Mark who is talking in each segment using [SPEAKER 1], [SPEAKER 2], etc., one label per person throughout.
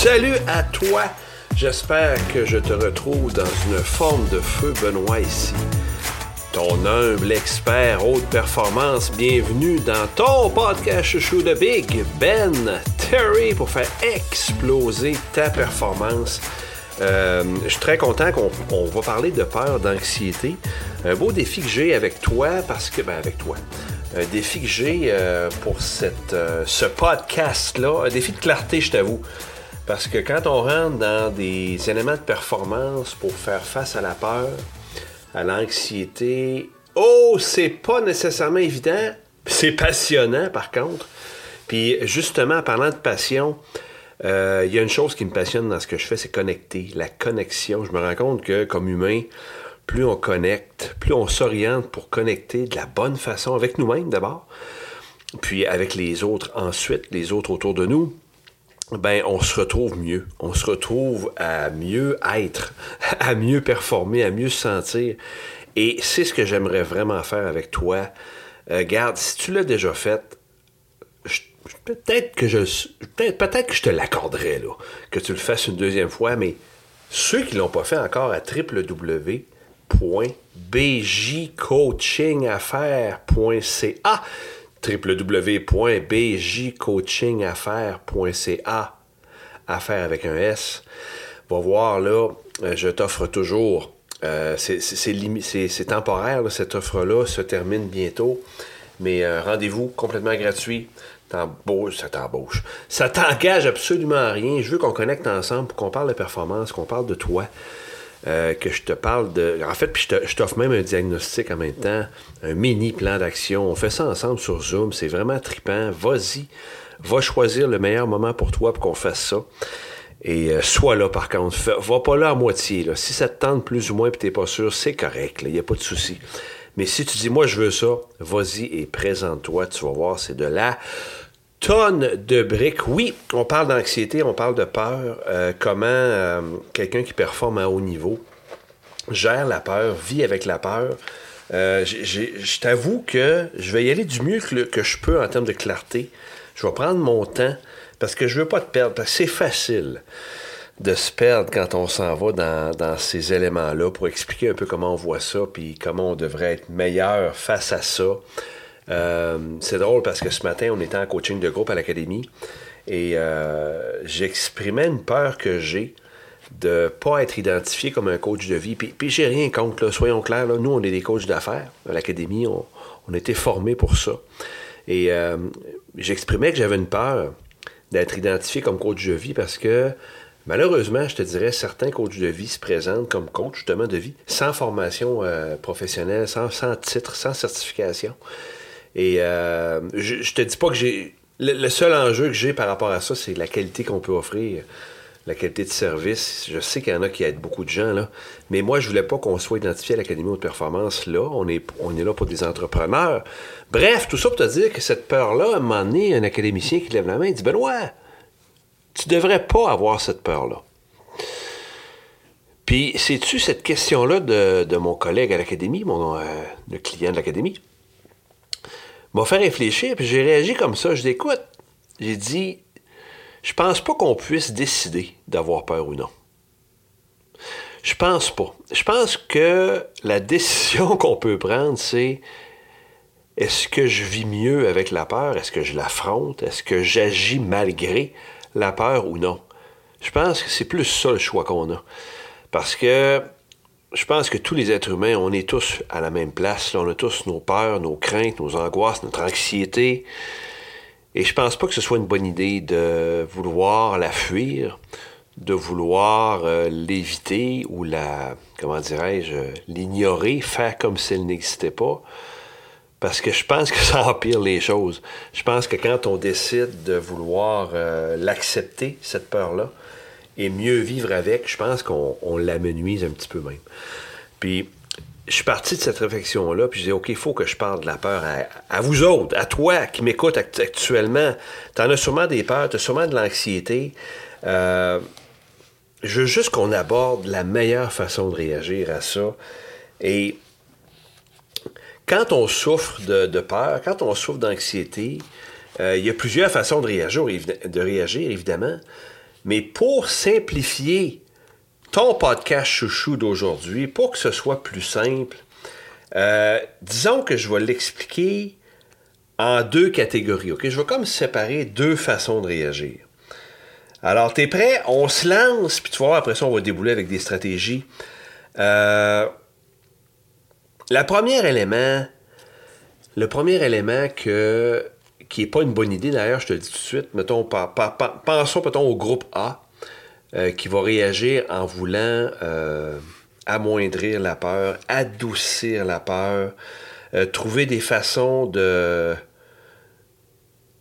[SPEAKER 1] Salut à toi. J'espère que je te retrouve dans une forme de feu Benoît ici. Ton humble expert haute performance, bienvenue dans ton podcast chouchou de Big Ben Terry pour faire exploser ta performance. Euh, je suis très content qu'on va parler de peur, d'anxiété. Un beau défi que j'ai avec toi parce que, ben avec toi, un défi que j'ai euh, pour cette, euh, ce podcast-là, un défi de clarté, je t'avoue. Parce que quand on rentre dans des éléments de performance pour faire face à la peur, à l'anxiété, oh, c'est pas nécessairement évident. C'est passionnant, par contre. Puis, justement, en parlant de passion, euh, il y a une chose qui me passionne dans ce que je fais, c'est connecter. La connexion. Je me rends compte que, comme humain, plus on connecte, plus on s'oriente pour connecter de la bonne façon avec nous-mêmes d'abord, puis avec les autres ensuite, les autres autour de nous, ben on se retrouve mieux. On se retrouve à mieux être, à mieux performer, à mieux se sentir. Et c'est ce que j'aimerais vraiment faire avec toi. Euh, garde, si tu l'as déjà fait, peut-être que je te l'accorderais là, que tu le fasses une deuxième fois, mais ceux qui l'ont pas fait encore à www www.bjcoachingaffaires.ca www.bjcoachingaffaires.ca Affaires avec un S. Va voir là, euh, je t'offre toujours. Euh, c'est temporaire, cette offre-là se termine bientôt. Mais euh, rendez-vous complètement gratuit. Ça t'embauche. Ça t'engage absolument à rien. Je veux qu'on connecte ensemble pour qu'on parle de performance, qu'on parle de toi. Euh, que je te parle de. En fait, puis je t'offre même un diagnostic en même temps, un mini plan d'action. On fait ça ensemble sur Zoom. C'est vraiment tripant. Vas-y. Va choisir le meilleur moment pour toi pour qu'on fasse ça. Et euh, sois là, par contre. va pas là à moitié. Là. Si ça te tente plus ou moins et t'es pas sûr, c'est correct. Il n'y a pas de souci. Mais si tu dis, moi, je veux ça, vas-y et présente-toi. Tu vas voir, c'est de là tonnes de briques. Oui, on parle d'anxiété, on parle de peur. Euh, comment euh, quelqu'un qui performe à haut niveau gère la peur, vit avec la peur. Euh, je t'avoue que je vais y aller du mieux que, je peux en termes de clarté. Je vais prendre mon temps parce que je veux pas te perdre. C'est facile de se perdre quand on s'en va dans, dans ces éléments-là pour expliquer un peu comment on voit ça puis comment on devrait être meilleur face à ça. Euh, c'est drôle parce que ce matin, on était en coaching de groupe à l'académie et euh, j'exprimais une peur que j'ai de ne pas être identifié comme un coach de vie. Puis, puis j'ai rien contre, soyons clairs, nous, on est des coachs d'affaires à l'académie, on, a été formés pour ça. Et euh, j'exprimais que j'avais une peur d'être identifié comme coach de vie parce que malheureusement, je te dirais, certains coachs de vie se présentent comme coach justement de vie, sans formation professionnelle, sans, sans titre, sans certification. Et euh, je, je te dis pas que j'ai. Le, seul enjeu que j'ai par rapport à ça, c'est la qualité qu'on peut offrir, la qualité de service. Je sais qu'il y en a qui aident beaucoup de gens, là. Mais moi, je voulais pas qu'on soit identifié à l'Académie de performance là. On est, on est là pour des entrepreneurs. Bref, tout ça pour te dire que cette peur-là, à un moment donné, un académicien qui lève la main il dit Benoît, tu devrais pas avoir cette peur-là. Puis, sais-tu cette question-là de, mon collègue à l'Académie, mon euh, le client de l'Académie? M'a fait réfléchir, puis j'ai réagi comme ça. Je dis, j'ai dit, je pense pas qu'on puisse décider d'avoir peur ou non. Je pense pas. Je pense que la décision qu'on peut prendre, c'est est-ce que je vis mieux avec la peur? Est-ce que je l'affronte? Est-ce que j'agis malgré la peur ou non? Je pense que c'est plus ça le choix qu'on a. Parce que je pense que tous les êtres humains, on est tous à la même place. On a tous nos peurs, nos craintes, nos angoisses, notre anxiété. Et je pense pas que ce soit une bonne idée de vouloir la fuir, de vouloir euh, l'éviter ou la, comment dirais-je, l'ignorer, faire comme si elle n'existait pas. Parce que je pense que ça empire les choses. Je pense que quand on décide de vouloir euh, l'accepter, cette peur-là, et mieux vivre avec, je pense qu'on l'amenuise un petit peu même. Puis, je suis parti de cette réflexion-là, puis je dis, OK, il faut que je parle de la peur à, vous autres, à toi qui m'écoutes actuellement. Tu en as sûrement des peurs, tu as sûrement de l'anxiété. Euh, je veux juste qu'on aborde la meilleure façon de réagir à ça. Et quand on souffre de, peur, quand on souffre d'anxiété, euh, il y a plusieurs façons de réagir, de réagir évidemment. Mais pour simplifier ton podcast chouchou d'aujourd'hui, pour que ce soit plus simple, euh, disons que je vais l'expliquer en deux catégories. Je vais comme séparer deux façons de réagir. Alors, tu es prêt? On se lance, puis tu vois, après ça, on va débouler avec des stratégies. Euh, premier élément, le premier élément que, qui n'est pas une bonne idée, d'ailleurs, je te le dis tout de suite, mettons, pensons au groupe A euh, qui va réagir en voulant euh, amoindrir la peur, adoucir la peur, trouver des façons de,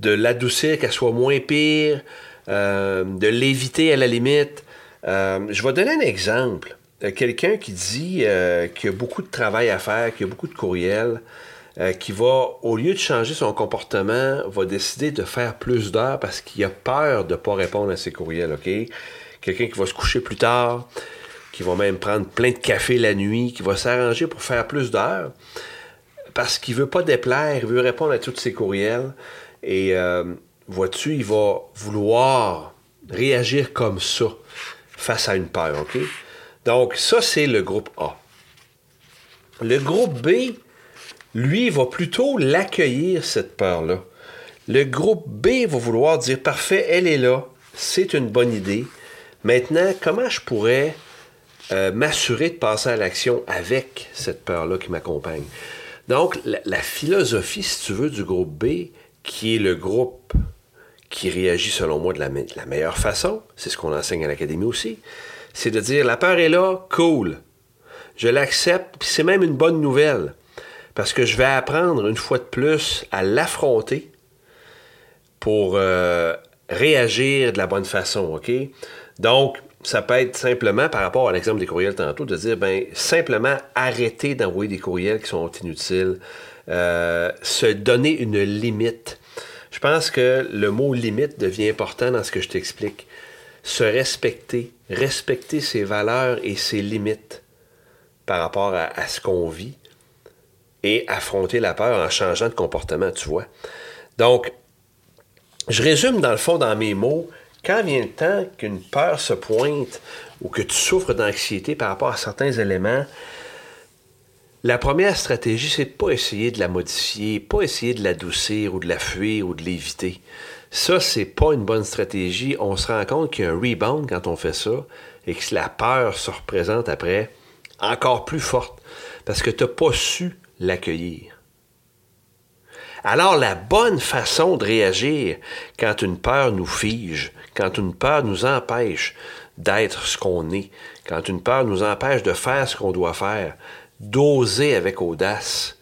[SPEAKER 1] de l'adoucir, qu'elle soit moins pire, de l'éviter à la limite. je vais donner un exemple. Euh, quelqu'un qui dit euh, qu'il y a beaucoup de travail à faire, qu'il y a beaucoup de courriels, euh, qui va, au lieu de changer son comportement, va décider de faire plus d'heures parce qu'il a peur de ne pas répondre à ses courriels, OK? Quelqu'un qui va se coucher plus tard, qui va même prendre plein de café la nuit, qui va s'arranger pour faire plus d'heures parce qu'il veut pas déplaire, il veut répondre à tous ses courriels. Et vois-tu, il va vouloir réagir comme ça face à une peur, OK? Donc, ça, c'est le groupe A. Le groupe B, lui, va plutôt l'accueillir, cette peur-là. Le groupe B va vouloir dire, parfait, elle est là, c'est une bonne idée. Maintenant, comment je pourrais euh, m'assurer de passer à l'action avec cette peur-là qui m'accompagne? Donc, la, philosophie, si tu veux, du groupe B, qui est le groupe qui réagit, selon moi, de la meilleure façon, c'est ce qu'on enseigne à l'Académie aussi, c'est de dire la peur est là, cool. Je l'accepte, c'est même une bonne nouvelle. Parce que je vais apprendre une fois de plus à l'affronter pour euh, réagir de la bonne façon, OK? Donc, ça peut être simplement, par rapport à l'exemple des courriels tantôt, de dire, ben, simplement arrêter d'envoyer des courriels qui sont inutiles, euh, se donner une limite. Je pense que le mot limite devient important dans ce que je t'explique se respecter, respecter ses valeurs et ses limites par rapport à, ce qu'on vit et affronter la peur en changeant de comportement, tu vois. Donc, je résume dans le fond dans mes mots, quand vient le temps qu'une peur se pointe ou que tu souffres d'anxiété par rapport à certains éléments, la première stratégie, c'est de pas essayer de la modifier, pas essayer de l'adoucir ou de la fuir ou de l'éviter. Ça, c'est pas une bonne stratégie. On se rend compte qu'il y a un rebound quand on fait ça et que la peur se représente après encore plus forte parce que tu n'as pas su l'accueillir. Alors, la bonne façon de réagir quand une peur nous fige, quand une peur nous empêche d'être ce qu'on est, quand une peur nous empêche de faire ce qu'on doit faire, d'oser avec audace,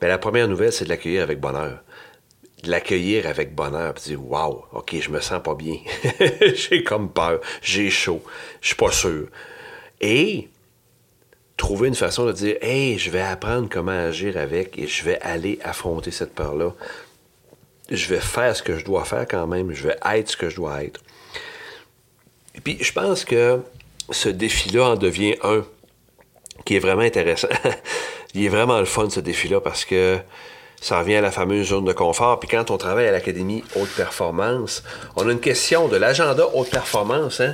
[SPEAKER 1] bien, la première nouvelle, c'est de l'accueillir avec bonheur l'accueillir avec bonheur, puis dire Waouh, ok, je me sens pas bien. j'ai comme peur, j'ai chaud, je suis pas sûr. Et trouver une façon de dire Hey, je vais apprendre comment agir avec et je vais aller affronter cette peur-là. Je vais faire ce que je dois faire quand même, je vais être ce que je dois être. Et puis, je pense que ce défi-là en devient un qui est vraiment intéressant. Il est vraiment le fun, ce défi-là, parce que ça revient à la fameuse zone de confort. Puis quand on travaille à l'Académie Haute Performance, on a une question de l'agenda Haute Performance hein,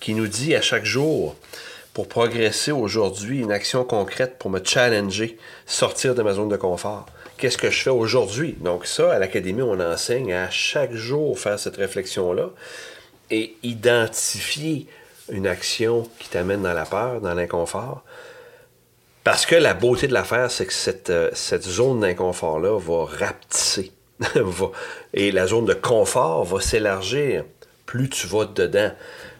[SPEAKER 1] qui nous dit à chaque jour, pour progresser aujourd'hui, une action concrète pour me challenger, sortir de ma zone de confort. Qu'est-ce que je fais aujourd'hui? Donc ça, à l'Académie, on enseigne à chaque jour faire cette réflexion-là et identifier une action qui t'amène dans la peur, dans l'inconfort, parce que la beauté de l'affaire, c'est que cette, euh, zone d'inconfort-là va rapetisser. et la zone de confort va s'élargir plus tu vas dedans.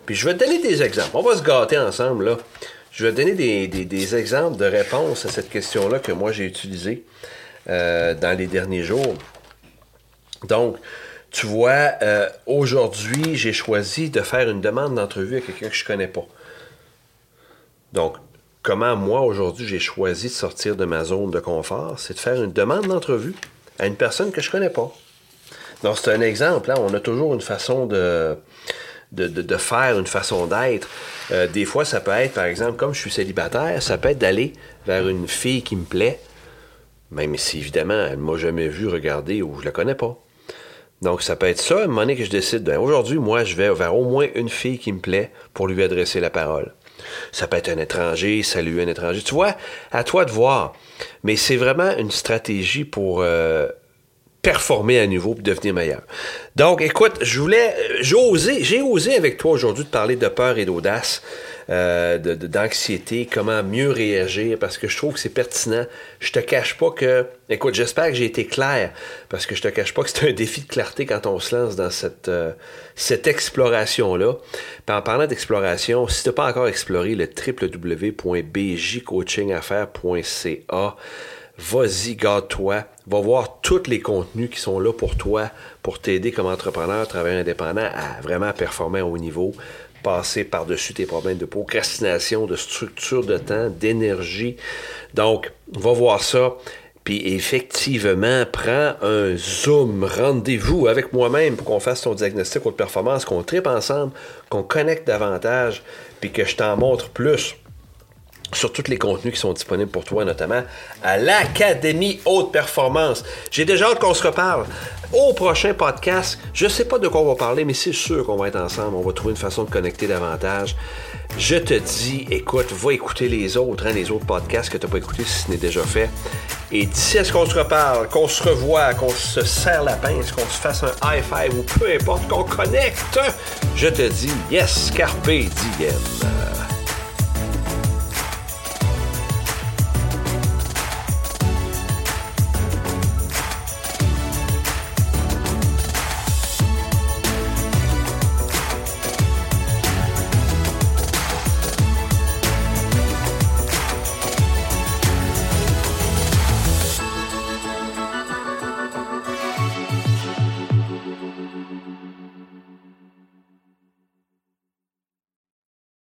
[SPEAKER 1] Puis je vais te donner des exemples. On va se gâter ensemble, là. Je vais te donner des, exemples de réponses à cette question-là que moi j'ai utilisée euh, dans les derniers jours. Donc, tu vois, euh, aujourd'hui, j'ai choisi de faire une demande d'entrevue à quelqu'un que je ne connais pas. Donc, comment moi, aujourd'hui, j'ai choisi de sortir de ma zone de confort, c'est de faire une demande d'entrevue à une personne que je ne connais pas. Donc, c'est un exemple. Hein. on a toujours une façon de, de, faire, une façon d'être. Euh, des fois, ça peut être, par exemple, comme je suis célibataire, ça peut être d'aller vers une fille qui me plaît, même si, évidemment, elle ne m'a jamais vu regarder ou je ne la connais pas. Donc, ça peut être ça, à un moment donné que je décide, ben, aujourd'hui, moi, je vais vers au moins une fille qui me plaît pour lui adresser la parole. Ça peut être un étranger, saluer un étranger. Tu vois, à toi de voir. Mais c'est vraiment une stratégie pour euh, performer à nouveau et devenir meilleur. Donc, écoute, je voulais, j'ai osé, j'ai osé avec toi aujourd'hui de parler de peur et d'audace. Euh, d'anxiété, comment mieux réagir, parce que je trouve que c'est pertinent. Je te cache pas que, écoute, j'espère que j'ai été clair, parce que je te cache pas que c'est un défi de clarté quand on se lance dans cette, euh, cette exploration-là. en parlant d'exploration, si tu n'as pas encore exploré le www.bjcoachingaffaires.ca, vas-y, garde-toi, va voir tous les contenus qui sont là pour toi, pour t'aider comme entrepreneur, travailleur indépendant à vraiment performer au haut niveau passer par-dessus tes problèmes de procrastination, de structure de temps, d'énergie. Donc, va voir ça. Puis effectivement, prends un zoom, rendez-vous avec moi-même pour qu'on fasse ton diagnostic de performance, qu'on tripe ensemble, qu'on connecte davantage, puis que je t'en montre plus sur tous les contenus qui sont disponibles pour toi, notamment à l'Académie Haute Performance. J'ai déjà hâte qu'on se reparle au prochain podcast. Je ne sais pas de quoi on va parler, mais c'est sûr qu'on va être ensemble. On va trouver une façon de connecter davantage. Je te dis, écoute, va écouter les autres, hein, les autres podcasts que tu n'as pas écoutés si ce n'est déjà fait. Et d'ici à ce qu'on se reparle, qu'on se revoie, qu'on se serre la pince, qu'on se fasse un high five ou peu importe, qu'on connecte, je te dis, yes, carpe diem.